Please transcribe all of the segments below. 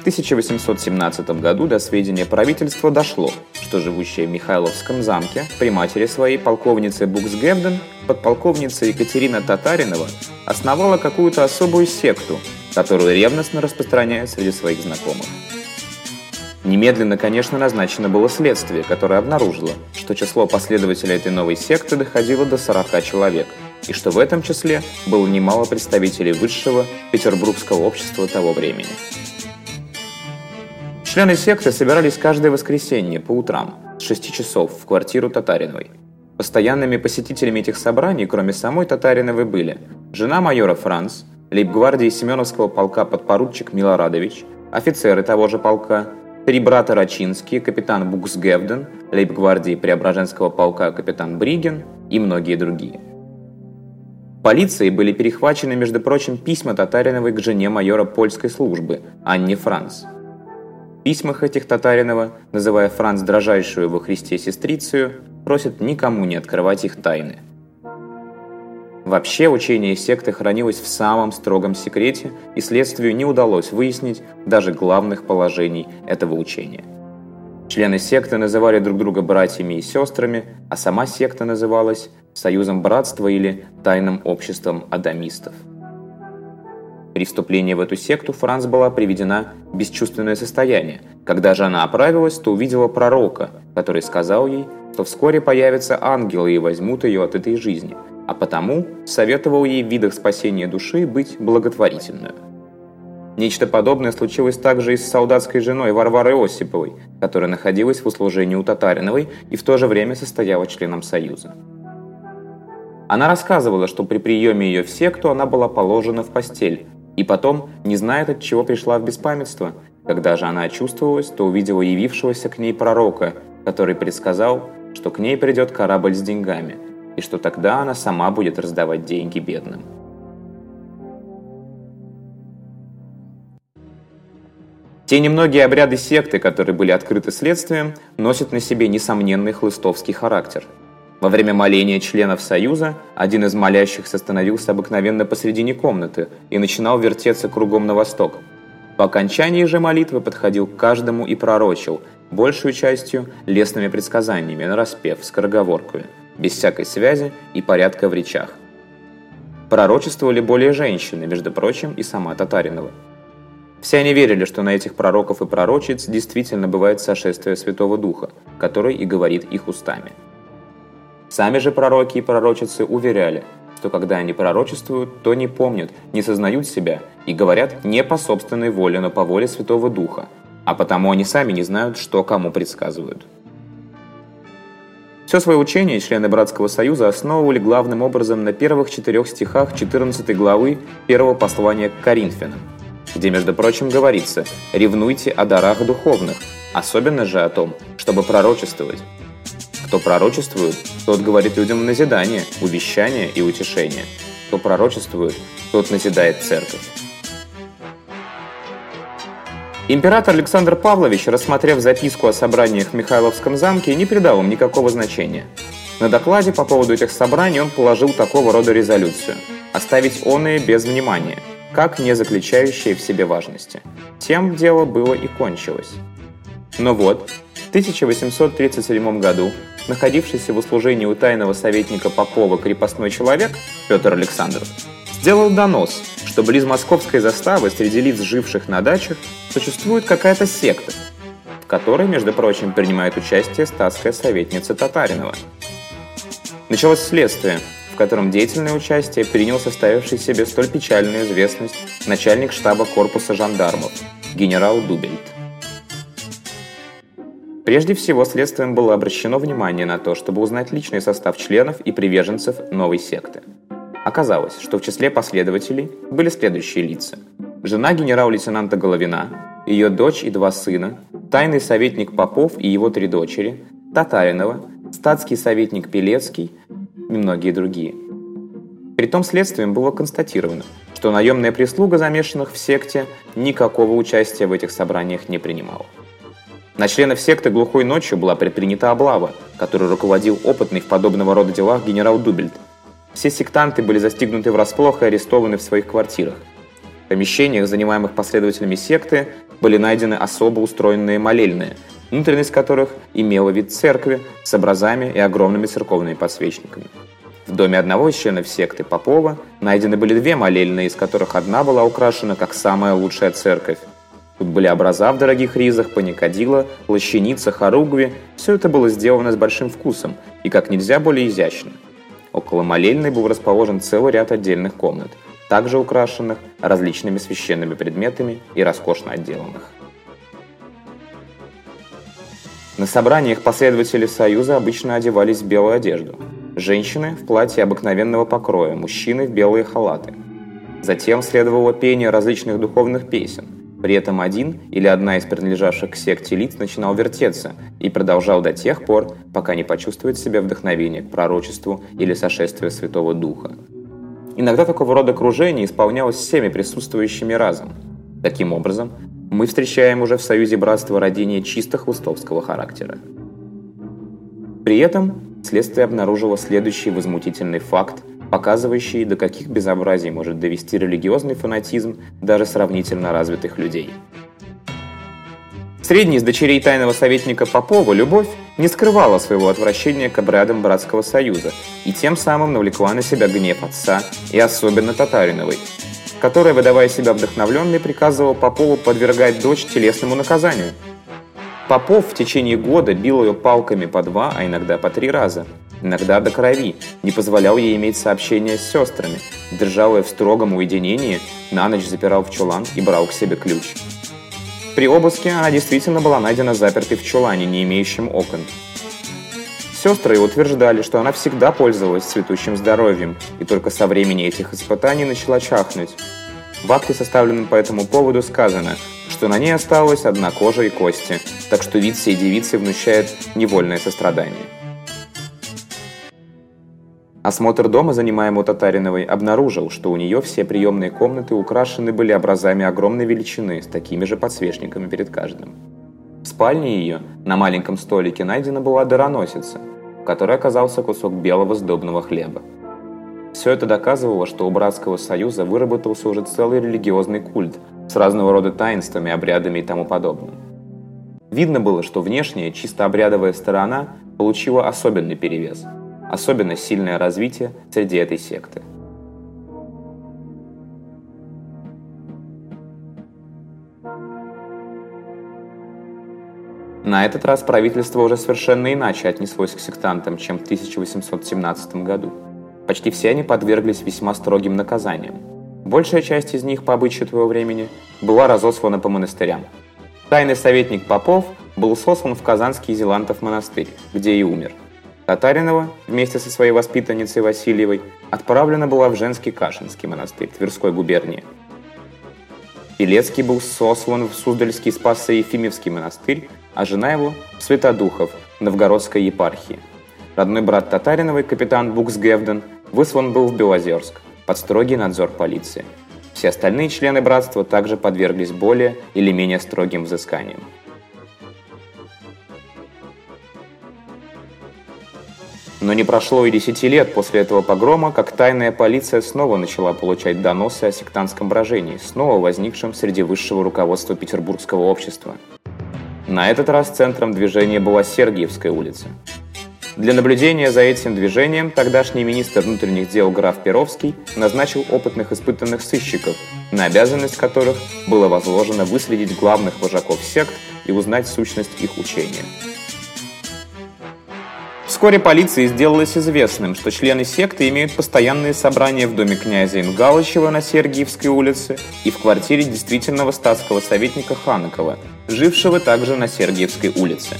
В 1817 году до сведения правительства дошло, что живущая в Михайловском замке при матери своей полковнице Буксгевден подполковница Екатерина Татаринова основала какую-то особую секту, которую ревностно распространяет среди своих знакомых. Немедленно, конечно, назначено было следствие, которое обнаружило, что число последователей этой новой секты доходило до 40 человек, и что в этом числе было немало представителей высшего петербургского общества того времени. Члены секты собирались каждое воскресенье по утрам с 6 часов в квартиру Татариновой. Постоянными посетителями этих собраний, кроме самой Татариновой, были жена майора Франц, лейб-гвардии Семеновского полка подпоручик Милорадович, офицеры того же полка, три брата Рачинские, капитан Буксгевден, лейб-гвардии Преображенского полка капитан Бриген и многие другие. Полицией были перехвачены, между прочим, письма Татариновой к жене майора польской службы Анне Франц – письмах этих Татаринова, называя Франц дрожайшую во Христе сестрицию, просит никому не открывать их тайны. Вообще учение секты хранилось в самом строгом секрете, и следствию не удалось выяснить даже главных положений этого учения. Члены секты называли друг друга братьями и сестрами, а сама секта называлась Союзом Братства или Тайным Обществом Адамистов – при вступлении в эту секту Франц была приведена в бесчувственное состояние. Когда же она оправилась, то увидела пророка, который сказал ей, что вскоре появятся ангелы и возьмут ее от этой жизни, а потому советовал ей в видах спасения души быть благотворительной. Нечто подобное случилось также и с солдатской женой Варварой Осиповой, которая находилась в услужении у Татариновой и в то же время состояла членом Союза. Она рассказывала, что при приеме ее в секту она была положена в постель, и потом не знает, от чего пришла в беспамятство. Когда же она очувствовалась, то увидела явившегося к ней пророка, который предсказал, что к ней придет корабль с деньгами, и что тогда она сама будет раздавать деньги бедным. Те немногие обряды секты, которые были открыты следствием, носят на себе несомненный хлыстовский характер – во время моления членов Союза один из молящихся становился обыкновенно посредине комнаты и начинал вертеться кругом на восток. По окончании же молитвы подходил к каждому и пророчил, большую частью лесными предсказаниями, на распев, скороговоркою, без всякой связи и порядка в речах. Пророчествовали более женщины, между прочим, и сама Татаринова. Все они верили, что на этих пророков и пророчиц действительно бывает сошествие Святого Духа, который и говорит их устами. Сами же пророки и пророчицы уверяли, что когда они пророчествуют, то не помнят, не сознают себя и говорят не по собственной воле, но по воле Святого Духа, а потому они сами не знают, что кому предсказывают. Все свое учение члены Братского Союза основывали главным образом на первых четырех стихах 14 главы первого послания к Коринфянам, где, между прочим, говорится «ревнуйте о дарах духовных», особенно же о том, чтобы пророчествовать, кто пророчествует, тот говорит людям назидание, увещание и утешение. Кто пророчествует, тот назидает церковь. Император Александр Павлович, рассмотрев записку о собраниях в Михайловском замке, не придал им никакого значения. На докладе по поводу этих собраний он положил такого рода резолюцию – оставить оные без внимания, как не заключающие в себе важности. Тем дело было и кончилось. Но вот, в 1837 году находившийся в услужении у тайного советника Попова крепостной человек Петр Александров сделал донос, что близ московской заставы среди лиц, живших на дачах, существует какая-то секта, в которой, между прочим, принимает участие статская советница Татаринова. Началось следствие, в котором деятельное участие принял составивший себе столь печальную известность начальник штаба корпуса жандармов, генерал Дубельт. Прежде всего, следствием было обращено внимание на то, чтобы узнать личный состав членов и приверженцев новой секты. Оказалось, что в числе последователей были следующие лица. Жена генерал-лейтенанта Головина, ее дочь и два сына, тайный советник Попов и его три дочери, Татаринова, статский советник Пелецкий и многие другие. Притом следствием было констатировано, что наемная прислуга замешанных в секте никакого участия в этих собраниях не принимала. На членов секты глухой ночью была предпринята облава, которую руководил опытный в подобного рода делах генерал Дубельт. Все сектанты были застигнуты врасплох и арестованы в своих квартирах. В помещениях, занимаемых последователями секты, были найдены особо устроенные молельные, внутренность которых имела вид церкви с образами и огромными церковными подсвечниками. В доме одного из членов секты Попова найдены были две молельные, из которых одна была украшена как самая лучшая церковь. Тут были образа в дорогих ризах, паникадила, лощеница, хоругви. Все это было сделано с большим вкусом и как нельзя более изящно. Около молельной был расположен целый ряд отдельных комнат, также украшенных различными священными предметами и роскошно отделанных. На собраниях последователи Союза обычно одевались в белую одежду. Женщины в платье обыкновенного покроя, мужчины в белые халаты. Затем следовало пение различных духовных песен. При этом один или одна из принадлежавших к секте лиц начинал вертеться и продолжал до тех пор, пока не почувствует в себе вдохновение к пророчеству или сошествию Святого Духа. Иногда такого рода кружение исполнялось всеми присутствующими разом. Таким образом, мы встречаем уже в Союзе Братства родение чисто хлыстовского характера. При этом следствие обнаружило следующий возмутительный факт, показывающий, до каких безобразий может довести религиозный фанатизм даже сравнительно развитых людей. Средний из дочерей тайного советника Попова, Любовь, не скрывала своего отвращения к обрядам Братского Союза и тем самым навлекла на себя гнев отца и особенно Татариновой, которая, выдавая себя вдохновленной, приказывала Попову подвергать дочь телесному наказанию. Попов в течение года бил ее палками по два, а иногда по три раза. Иногда до крови, не позволял ей иметь сообщения с сестрами, держал ее в строгом уединении, на ночь запирал в чулан и брал к себе ключ. При обыске она действительно была найдена запертой в чулане, не имеющем окон. Сестры утверждали, что она всегда пользовалась цветущим здоровьем, и только со времени этих испытаний начала чахнуть. В акте, составленном по этому поводу, сказано, что на ней осталась одна кожа и кости, так что вид всей девицы внушает невольное сострадание. Осмотр дома, занимаемого Татариновой, обнаружил, что у нее все приемные комнаты украшены были образами огромной величины с такими же подсвечниками перед каждым. В спальне ее на маленьком столике найдена была дароносица, в которой оказался кусок белого сдобного хлеба. Все это доказывало, что у Братского Союза выработался уже целый религиозный культ с разного рода таинствами, обрядами и тому подобным. Видно было, что внешняя, чисто обрядовая сторона получила особенный перевес, особенно сильное развитие среди этой секты. На этот раз правительство уже совершенно иначе отнеслось к сектантам, чем в 1817 году. Почти все они подверглись весьма строгим наказаниям. Большая часть из них, по обычаю того времени, была разослана по монастырям. Тайный советник Попов был сослан в Казанский Зелантов монастырь, где и умер. Татаринова вместе со своей воспитанницей Васильевой отправлена была в женский Кашинский монастырь Тверской губернии. Пелецкий был сослан в Суздальский Спасо-Ефимевский монастырь, а жена его – в Святодухов, Новгородской епархии. Родной брат Татариновой, капитан Буксгевден, выслан был в Белозерск под строгий надзор полиции. Все остальные члены братства также подверглись более или менее строгим взысканиям. Но не прошло и десяти лет после этого погрома, как тайная полиция снова начала получать доносы о сектантском брожении, снова возникшем среди высшего руководства петербургского общества. На этот раз центром движения была Сергиевская улица. Для наблюдения за этим движением тогдашний министр внутренних дел граф Перовский назначил опытных испытанных сыщиков, на обязанность которых было возложено выследить главных вожаков сект и узнать сущность их учения. Вскоре полиции сделалось известным, что члены секты имеют постоянные собрания в доме князя Ингалычева на Сергиевской улице и в квартире действительного статского советника Ханакова, жившего также на Сергиевской улице.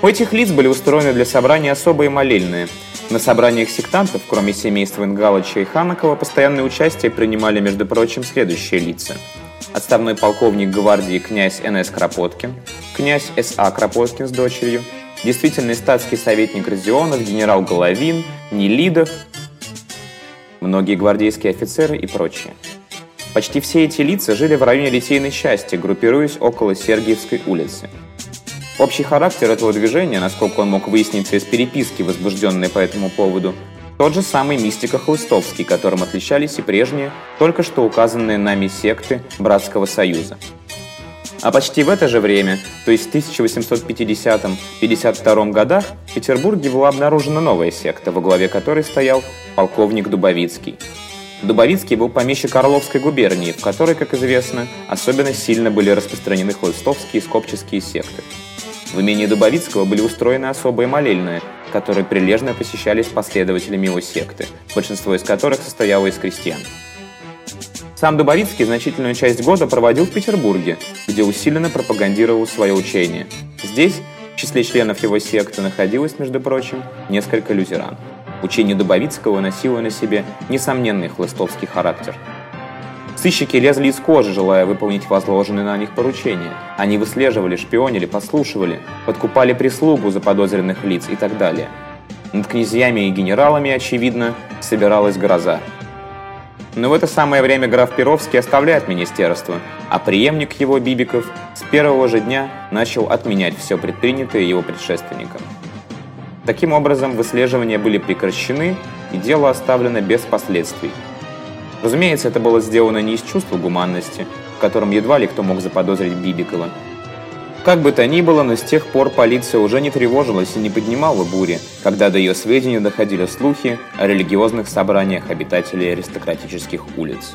У этих лиц были устроены для собрания особые молельные. На собраниях сектантов, кроме семейства Ингалыча и Ханакова, постоянное участие принимали, между прочим, следующие лица. Отставной полковник гвардии князь Н.С. Кропоткин, князь С.А. Кропоткин с дочерью – действительный статский советник Родионов, генерал Головин, Нелидов, многие гвардейские офицеры и прочие. Почти все эти лица жили в районе Литейной части, группируясь около Сергиевской улицы. Общий характер этого движения, насколько он мог выясниться из переписки, возбужденной по этому поводу, тот же самый мистика Хлыстовский, которым отличались и прежние, только что указанные нами секты Братского Союза. А почти в это же время, то есть в 1850-52 годах, в Петербурге была обнаружена новая секта, во главе которой стоял полковник Дубовицкий. Дубовицкий был помещик Орловской губернии, в которой, как известно, особенно сильно были распространены хлыстовские и скопческие секты. В имении Дубовицкого были устроены особые молельные, которые прилежно посещались последователями его секты, большинство из которых состояло из крестьян. Сам Дубовицкий значительную часть года проводил в Петербурге, где усиленно пропагандировал свое учение. Здесь, в числе членов его секты, находилось, между прочим, несколько лютеран. Учение Дубовицкого носило на себе несомненный хлыстовский характер. Сыщики лезли из кожи, желая выполнить возложенные на них поручения. Они выслеживали, шпионили, послушивали, подкупали прислугу заподозренных лиц и так далее. Над князьями и генералами, очевидно, собиралась гроза. Но в это самое время граф Перовский оставляет министерство, а преемник его, Бибиков, с первого же дня начал отменять все предпринятое его предшественником. Таким образом, выслеживания были прекращены, и дело оставлено без последствий. Разумеется, это было сделано не из чувства гуманности, в котором едва ли кто мог заподозрить Бибикова. Как бы то ни было, но с тех пор полиция уже не тревожилась и не поднимала бури, когда до ее сведения доходили слухи о религиозных собраниях обитателей аристократических улиц.